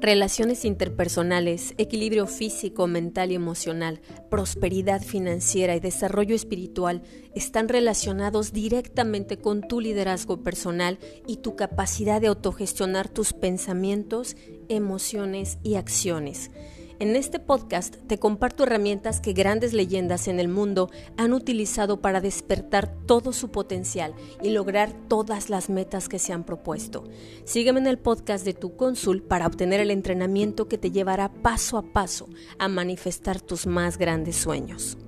Relaciones interpersonales, equilibrio físico, mental y emocional, prosperidad financiera y desarrollo espiritual están relacionados directamente con tu liderazgo personal y tu capacidad de autogestionar tus pensamientos, emociones y acciones. En este podcast te comparto herramientas que grandes leyendas en el mundo han utilizado para despertar todo su potencial y lograr todas las metas que se han propuesto. Sígueme en el podcast de tu cónsul para obtener el entrenamiento que te llevará paso a paso a manifestar tus más grandes sueños.